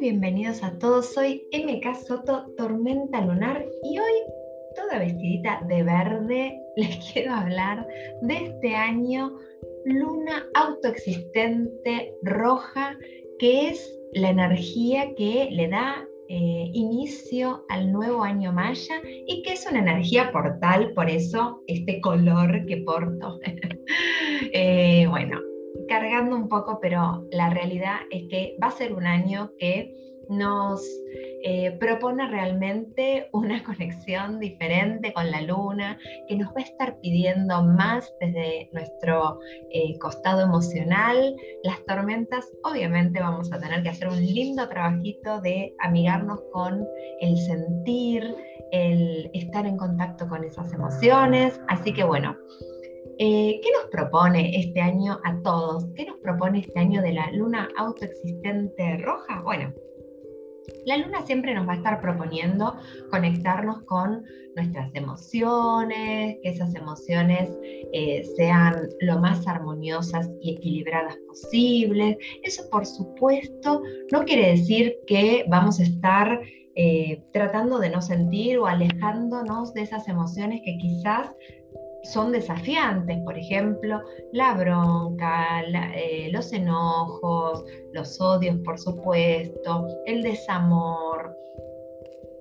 bienvenidos a todos. Soy MK Soto, Tormenta Lunar, y hoy, toda vestidita de verde, les quiero hablar de este año Luna autoexistente roja, que es la energía que le da eh, inicio al nuevo año maya y que es una energía portal, por eso este color que porto. Eh, bueno, cargando un poco, pero la realidad es que va a ser un año que nos eh, propone realmente una conexión diferente con la luna, que nos va a estar pidiendo más desde nuestro eh, costado emocional. Las tormentas, obviamente vamos a tener que hacer un lindo trabajito de amigarnos con el sentir, el estar en contacto con esas emociones. Así que bueno, eh, ¿Qué nos propone este año a todos? ¿Qué nos propone este año de la luna autoexistente roja? Bueno, la luna siempre nos va a estar proponiendo conectarnos con nuestras emociones, que esas emociones eh, sean lo más armoniosas y equilibradas posibles. Eso, por supuesto, no quiere decir que vamos a estar eh, tratando de no sentir o alejándonos de esas emociones que quizás son desafiantes, por ejemplo, la bronca, eh, los enojos, los odios, por supuesto, el desamor,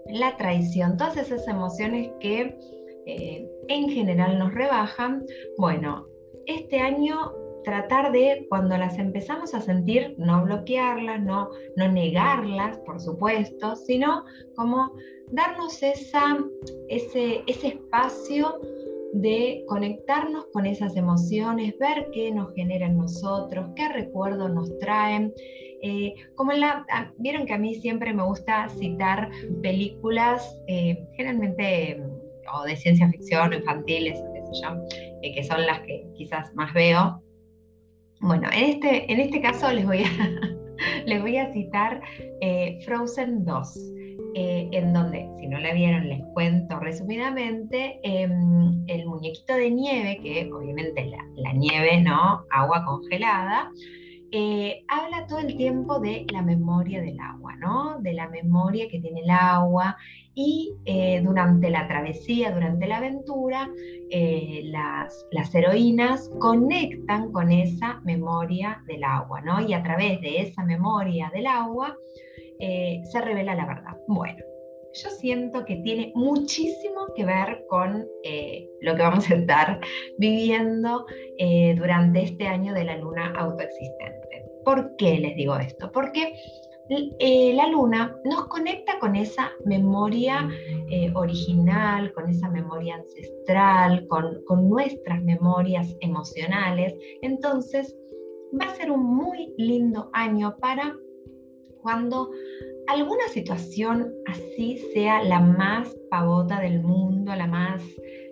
la traición, todas esas emociones que eh, en general nos rebajan. Bueno, este año tratar de, cuando las empezamos a sentir, no bloquearlas, no, no negarlas, por supuesto, sino como darnos esa, ese, ese espacio de conectarnos con esas emociones, ver qué nos generan nosotros, qué recuerdos nos traen. Eh, como la, ah, vieron que a mí siempre me gusta citar películas, eh, generalmente o de ciencia ficción o infantiles, eh, que son las que quizás más veo. Bueno, en este, en este caso les voy a, les voy a citar Frozen 2. Eh, en donde, si no la vieron, les cuento resumidamente, em, el muñequito de nieve, que obviamente la, la nieve, ¿no? Agua congelada, eh, habla todo el tiempo de la memoria del agua, ¿no? De la memoria que tiene el agua y eh, durante la travesía, durante la aventura, las, las, heroínas conectan con esa memoria del agua, ¿no? Y a través de esa memoria del agua eh, se revela la verdad. Bueno, yo siento que tiene muchísimo que ver con eh, lo que vamos a estar viviendo eh, durante este año de la luna autoexistente. ¿Por qué les digo esto? Porque la luna nos conecta con esa memoria original, con esa memoria ancestral, con, con nuestras memorias emocionales. Entonces, va a ser un muy lindo año para cuando alguna situación así sea la más pavota del mundo, la más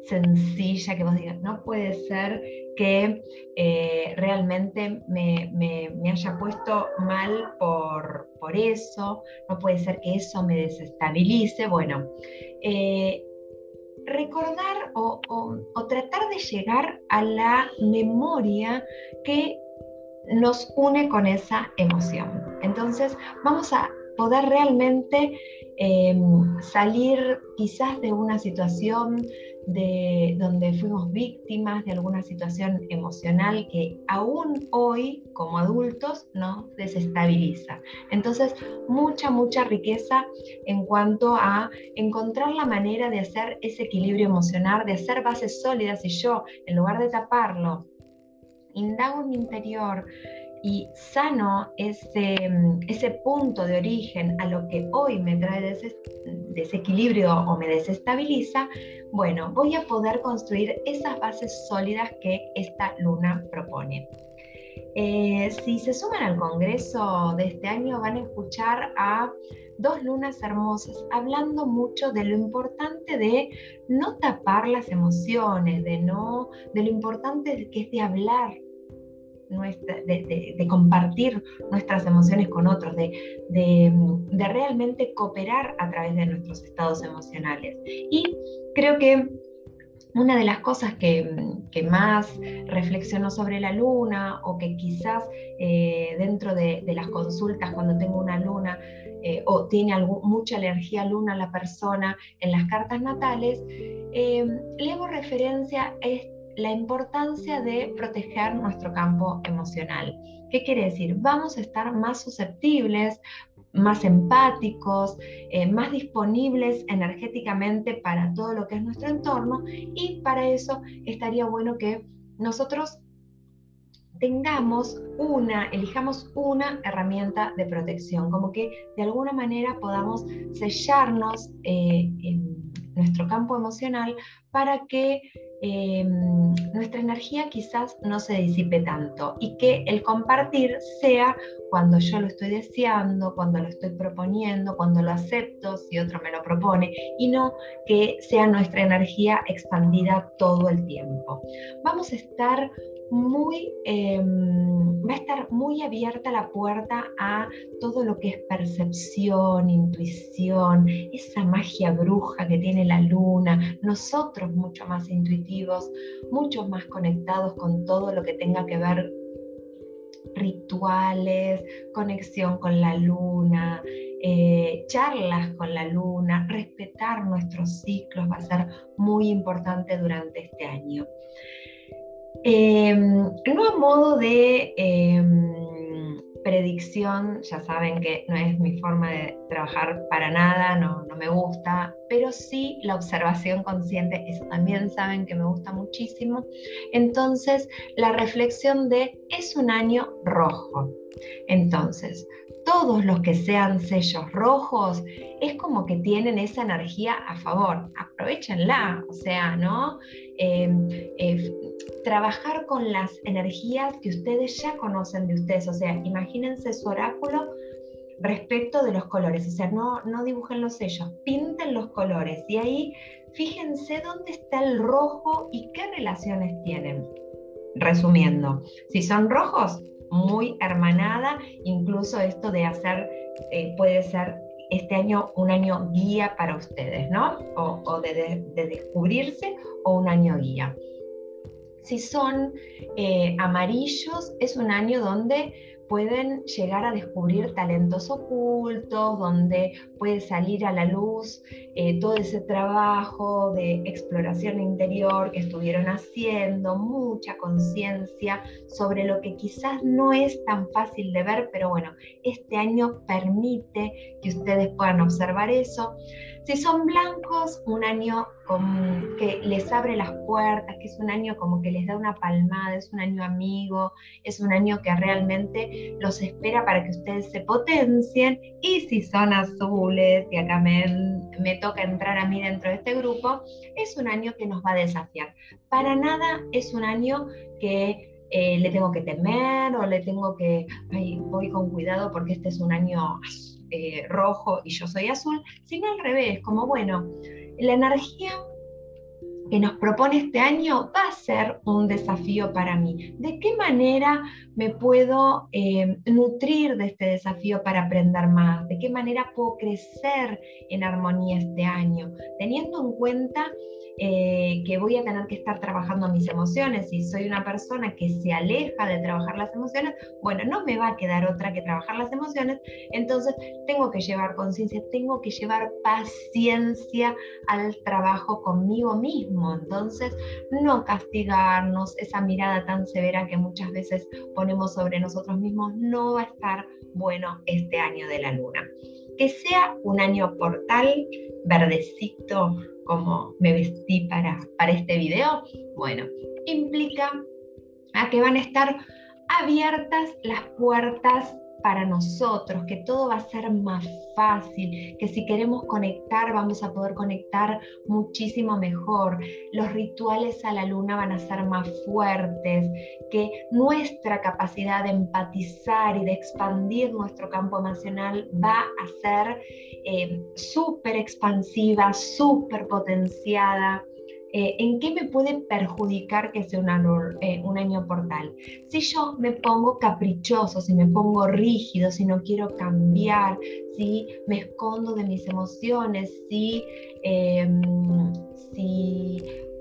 sencilla, que vos digas, no puede ser que eh, realmente me, haya puesto mal por, por, eso, no puede ser que eso me desestabilice. Bueno, eh, recordar o, o, tratar de llegar a la memoria que nos une con esa emoción. Entonces vamos a poder realmente em, salir quizás de una situación de donde fuimos víctimas de alguna situación emocional que aún hoy como adultos nos desestabiliza. Entonces, mucha, mucha riqueza en cuanto a encontrar la manera de hacer ese equilibrio emocional, de hacer bases sólidas y yo, en lugar de taparlo, indago en mi interior y sano ese, ese punto de origen a lo que hoy me trae desequilibrio o me desestabiliza, bueno, voy a poder construir esas bases sólidas que esta luna propone. Eh, si se suman al Congreso de este año van a escuchar a dos lunas hermosas hablando mucho de lo importante de no tapar las emociones, de, no, de lo importante que es de hablar de, compartir nuestras emociones con otros, de, realmente cooperar a través de nuestros estados emocionales. Y creo que una de las cosas que, más reflexiono sobre la luna o que quizás eh, dentro de, las consultas cuando tengo una luna eh, o tiene mucha energía luna la persona en las cartas natales, eh, le hago referencia a la importancia de proteger nuestro campo emocional. ¿Qué quiere decir? Vamos a estar más susceptibles, más empáticos, eh, más disponibles energéticamente para todo lo que es nuestro entorno y para eso estaría bueno que nosotros tengamos una, elijamos una herramienta de protección, como que de alguna manera podamos sellarnos eh, en nuestro campo emocional para que Em, nuestra energía quizás no se disipe tanto y que el compartir sea cuando yo lo estoy deseando, cuando lo estoy proponiendo, cuando lo acepto, si otro me lo propone, y no que sea nuestra energía expandida todo el tiempo. Vamos a estar muy, em, va a estar muy abierta la puerta a todo lo que es percepción, intuición, esa magia bruja que tiene la luna, nosotros mucho más intuitivos, mucho más conectados con todo lo que tenga que ver rituales, conexión con la luna, eh, charlas con la luna, respetar nuestros ciclos va a ser muy importante durante este año. Em, no a modo de em, predicción, ya saben que no es mi forma de trabajar para nada, no, no me gusta, pero sí la observación consciente, eso también saben que me gusta muchísimo. Entonces, la reflexión de es un año rojo. Entonces, todos los que sean sellos rojos es como que tienen esa energía a favor. Aprovechenla, o sea, ¿no? Em, eh, trabajar con las energías que ustedes ya conocen de ustedes, o sea, imagínense su oráculo respecto de los colores, o sea, no, no dibujen los sellos, pinten los colores. Y ahí fíjense dónde está el rojo y qué relaciones tienen. Resumiendo, si son rojos, muy hermanada, incluso esto de hacer, eh, puede ser este año un año guía para ustedes, ¿no? O, de, descubrirse o un año guía. Si son eh, amarillos, es un año donde pueden llegar a descubrir talentos ocultos, donde puede salir a la luz eh, todo ese trabajo de exploración interior que estuvieron haciendo, mucha conciencia sobre lo que quizás no es tan fácil de ver, pero bueno, este año permite que ustedes puedan observar eso. Si son blancos, un año que les abre las puertas, que es un año como que les da una palmada, es un año amigo, es un año que realmente los espera para que ustedes se potencien. Y si son azules, y acá me, me toca entrar a mí dentro de este grupo, es un año que nos va a desafiar. Para nada es un año que eh, le tengo que temer o le tengo que, ay, voy con cuidado porque este es un año eh, rojo y yo soy azul, sino al revés, como bueno, la energía que nos propone este año va a ser un desafío para mí. ¿De qué manera me puedo eh, nutrir de este desafío para aprender más? ¿De qué manera puedo crecer en armonía este año? Teniendo en cuenta eh, que voy a tener que estar trabajando mis emociones. Si soy una persona que se aleja de trabajar las emociones, bueno, no me va a quedar otra que trabajar las emociones. Entonces, tengo que llevar conciencia, tengo que llevar paciencia al trabajo conmigo mismo. Entonces, no castigarnos, esa mirada tan severa que muchas veces ponemos sobre nosotros mismos, no va a estar bueno este año de la luna. Que sea un año portal, verdecito, como me vestí para, para este video, bueno, implica a que van a estar abiertas las puertas para nosotros, que todo va a ser más fácil, que si queremos conectar vamos a poder conectar muchísimo mejor, los rituales a la luna van a ser más fuertes, que nuestra capacidad de empatizar y de expandir nuestro campo emocional va a ser eh, súper expansiva, súper potenciada. Eh, ¿en qué me puede perjudicar que sea eh, un año portal? Si yo me pongo caprichoso, si me pongo rígido, si no quiero cambiar, si me escondo de mis emociones, si, em,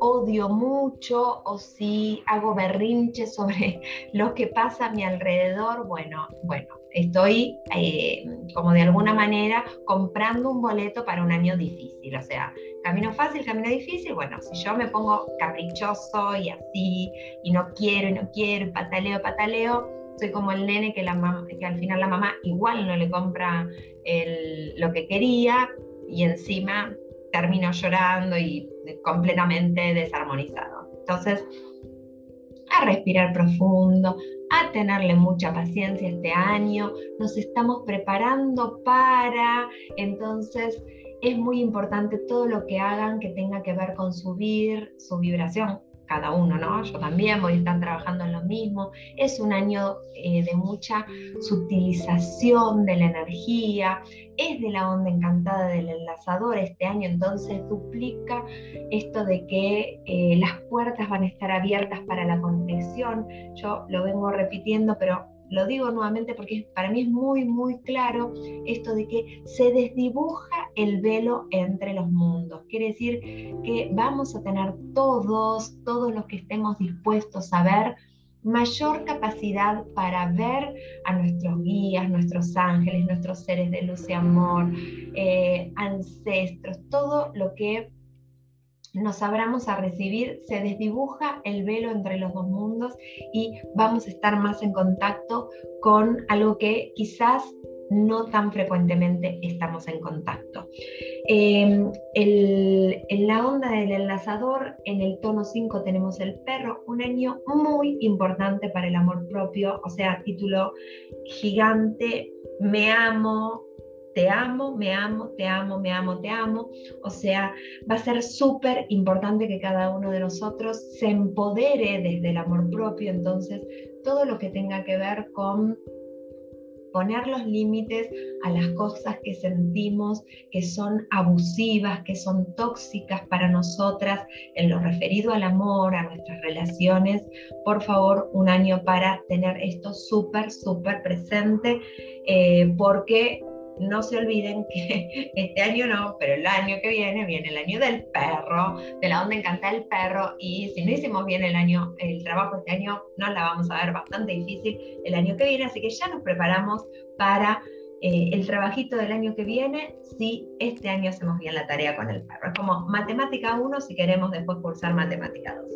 odio mucho o si hago berrinche sobre lo que pasa a mi alrededor, bueno, bueno, estoy eh, como de alguna manera comprando un boleto para un año difícil, o sea, camino fácil, camino difícil, bueno, si yo me pongo caprichoso y así, y no quiero, y no quiero, y pataleo, pataleo, soy como el nene que, la que al final la mamá igual no le compra lo que quería y encima termino llorando y completamente desarmonizado. Entonces, a respirar profundo, a tenerle mucha paciencia este año, nos estamos preparando para, entonces es muy importante todo lo que hagan que tenga que ver con subir su vibración, cada uno, ¿no? Yo también voy a trabajando en lo mismo. Es un año eh, de mucha sutilización de la energía, es de la onda encantada del enlazador este año, entonces duplica esto de que eh, las puertas van a estar abiertas para la conexión. Yo lo vengo repitiendo, pero lo digo nuevamente porque para mí es muy, muy claro esto de que se desdibuja el velo entre los mundos. Quiere decir que vamos a tener todos, todos los que estemos dispuestos a ver, mayor capacidad para ver a nuestros guías, nuestros ángeles, nuestros seres de luz y amor, eh, ancestros, todo lo que nos abramos a recibir, se desdibuja el velo entre los dos mundos y vamos a estar más en contacto con algo que quizás no tan frecuentemente estamos en contacto. Em, en la onda del enlazador, en el tono 5 tenemos el perro, un año muy importante para el amor propio, o sea, título gigante, me amo, te amo, me amo, te amo, me amo, te amo. O sea, va a ser súper importante que cada uno de nosotros se empodere desde el amor propio. Entonces, todo lo que tenga que ver con poner los límites a las cosas que sentimos que son abusivas, que son tóxicas para nosotras en lo referido al amor, a nuestras relaciones. Por favor, un año para tener esto súper, súper presente, eh, porque no se olviden que este año no, pero el año que viene viene el año del perro, de la onda encanta el perro, y si no hicimos bien el año, el trabajo este año, nos la vamos a ver bastante difícil el año que viene, así que ya nos preparamos para eh, el trabajito del año que viene si este año hacemos bien la tarea con el perro. Es como matemática 1 si queremos después cursar matemática 2.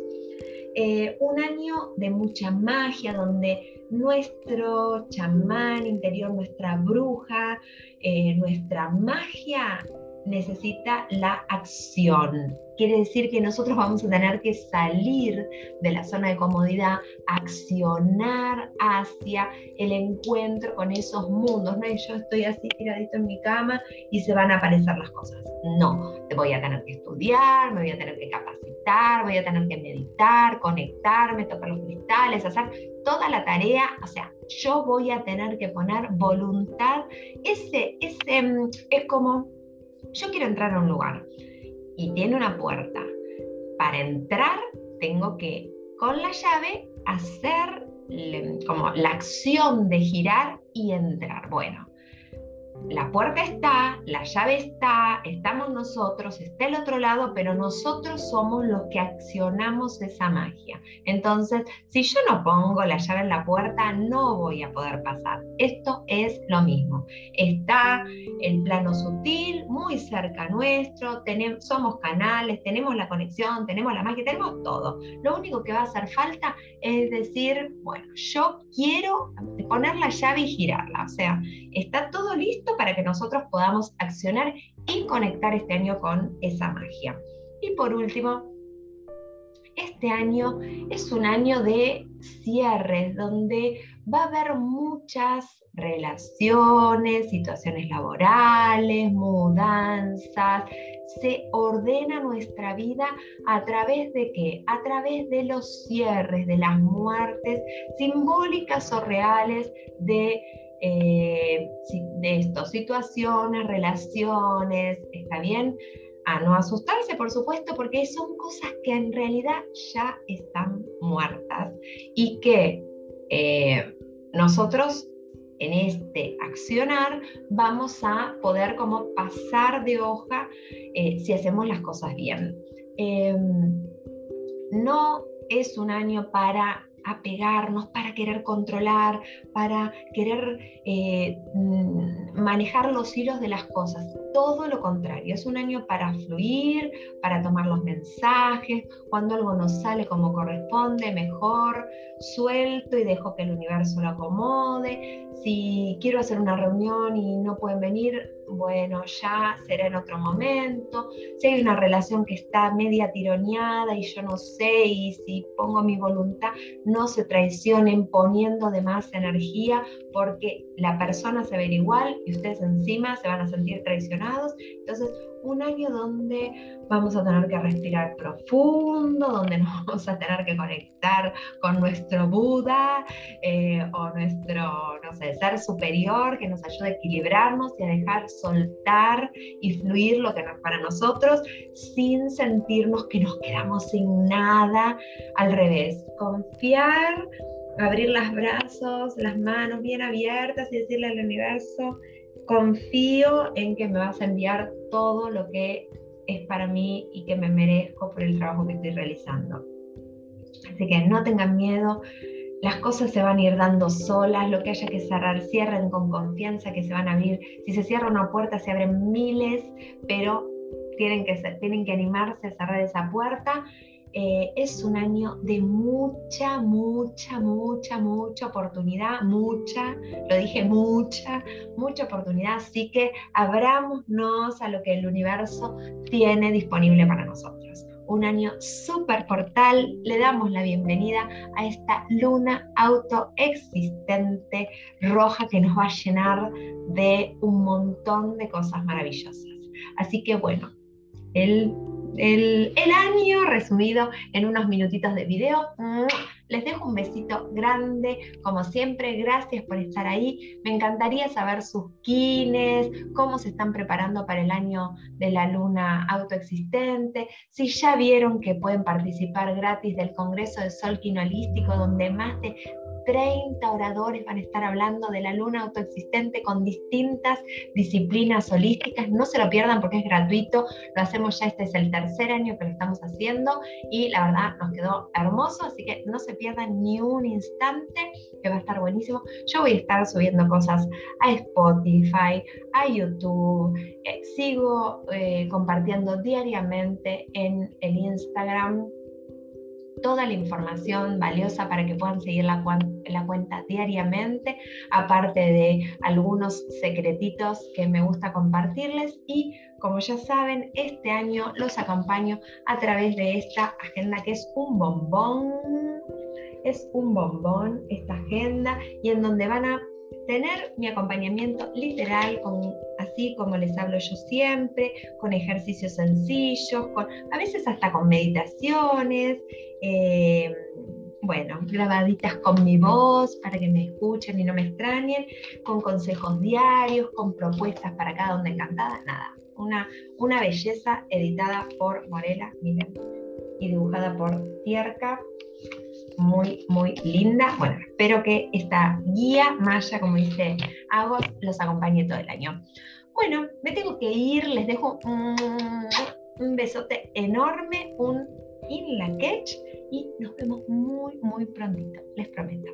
Eh, un año de mucha magia, donde nuestro chamán interior, nuestra bruja, eh, nuestra magia necesita la acción. Quiere decir que nosotros vamos a tener que salir de la zona de comodidad, accionar hacia el encuentro con esos mundos. No es yo estoy así tiradito en mi cama y se van a aparecer las cosas. No, voy a tener que estudiar, me voy a tener que capacitar, voy a tener que meditar, conectarme, tocar los cristales, hacer toda la tarea. O sea, yo voy a tener que poner voluntad. Ese, ese mm, es como yo quiero entrar a un lugar y tiene una puerta. Para entrar tengo que con la llave hacer como la acción de girar y entrar. Bueno, la puerta está, la llave está, estamos nosotros, está el otro lado, pero nosotros somos los que accionamos esa magia. Entonces, si yo no pongo la llave en la puerta, no voy a poder pasar. Esto es lo mismo. Está el plano sutil, muy cerca nuestro, tenemos, somos canales, tenemos la conexión, tenemos la magia, tenemos todo. Lo único que va a hacer falta es decir, bueno, yo quiero poner la llave y girarla. O sea, está todo listo para que nosotros podamos accionar y conectar este año con esa magia. Y por último, este año es un año de cierres, donde va a haber muchas relaciones, situaciones laborales, mudanzas. Se ordena nuestra vida a través de qué? A través de los cierres, de las muertes simbólicas o reales de eh, de estas situaciones, relaciones, ¿está bien? A no asustarse, por supuesto, porque son cosas que en realidad ya están muertas y que eh, nosotros en este accionar vamos a poder como pasar de hoja eh, si hacemos las cosas bien. Em, no es un año para apegarnos, para querer controlar, para querer eh, mm, manejar los hilos de las cosas. Todo lo contrario, es un año para fluir, para tomar los mensajes, cuando algo nos sale como corresponde, mejor, suelto y dejo que el universo lo acomode. Si quiero hacer una reunión y no pueden venir, bueno, ya será en otro momento. Si hay una relación que está media tironeada y yo no sé, y si pongo mi voluntad, no se traicionen poniendo de más energía porque la persona se ve igual y ustedes encima se van a sentir traicionados. Entonces, un año donde vamos a tener que respirar profundo, donde nos vamos a tener que conectar con nuestro Buda eh, o nuestro, no sé, ser superior que nos ayude a equilibrarnos y a dejar soltar y fluir lo que nos para nosotros sin sentirnos que nos quedamos sin nada. Al revés, confiar, abrir los brazos, las manos bien abiertas y decirle al universo, confío en que me vas a enviar todo lo que es para mí y que me merezco por el trabajo que estoy realizando. Así que no tengan miedo, las cosas se van a ir dando solas, lo que haya que cerrar, cierren con confianza que se van a abrir. Si se cierra una puerta, se abren miles, pero tienen que, tienen que animarse a cerrar esa puerta eh, es un año de mucha, mucha, mucha, mucha oportunidad, mucha, lo dije mucha, mucha oportunidad, así que abrámonos a lo que el universo tiene disponible para nosotros. Un año súper portal, le damos la bienvenida a esta luna autoexistente roja que nos va a llenar de un montón de cosas maravillosas. Así que bueno, el el, año resumido en unos minutitos de video. Les dejo un besito grande, como siempre, gracias por estar ahí. Me encantaría saber sus kines, cómo se están preparando para el año de la luna autoexistente, si ya vieron que pueden participar gratis del Congreso de Sol Quinolístico, donde más de 30 oradores van a estar hablando de la luna autoexistente con distintas disciplinas holísticas. No se lo pierdan porque es gratuito. Lo hacemos ya, este es el tercer año que lo estamos haciendo y la verdad nos quedó hermoso, así que no se pierdan ni un instante, que va a estar buenísimo. Yo voy a estar subiendo cosas a Spotify, a YouTube. Eh, sigo eh, compartiendo diariamente en el Instagram toda la información valiosa para que puedan seguir la, cuenta diariamente, aparte de algunos secretitos que me gusta compartirles. Y como ya saben, este año los acompaño a través de esta agenda que es un bombón, es un bombón esta agenda y en donde van a tener mi acompañamiento literal, con, así como les hablo yo siempre, con ejercicios sencillos, con, a veces hasta con meditaciones, eh, bueno, grabaditas con mi voz para que me escuchen y no me extrañen, con consejos diarios, con propuestas para cada una encantada, nada, una, una belleza editada por Morela, miren, y dibujada por Tierca muy, muy linda. Bueno, espero que esta guía maya, como dice Agos, los acompañe todo el año. Bueno, me tengo que ir, les dejo un, besote enorme, un in la catch y nos vemos muy, muy prontito, les prometo.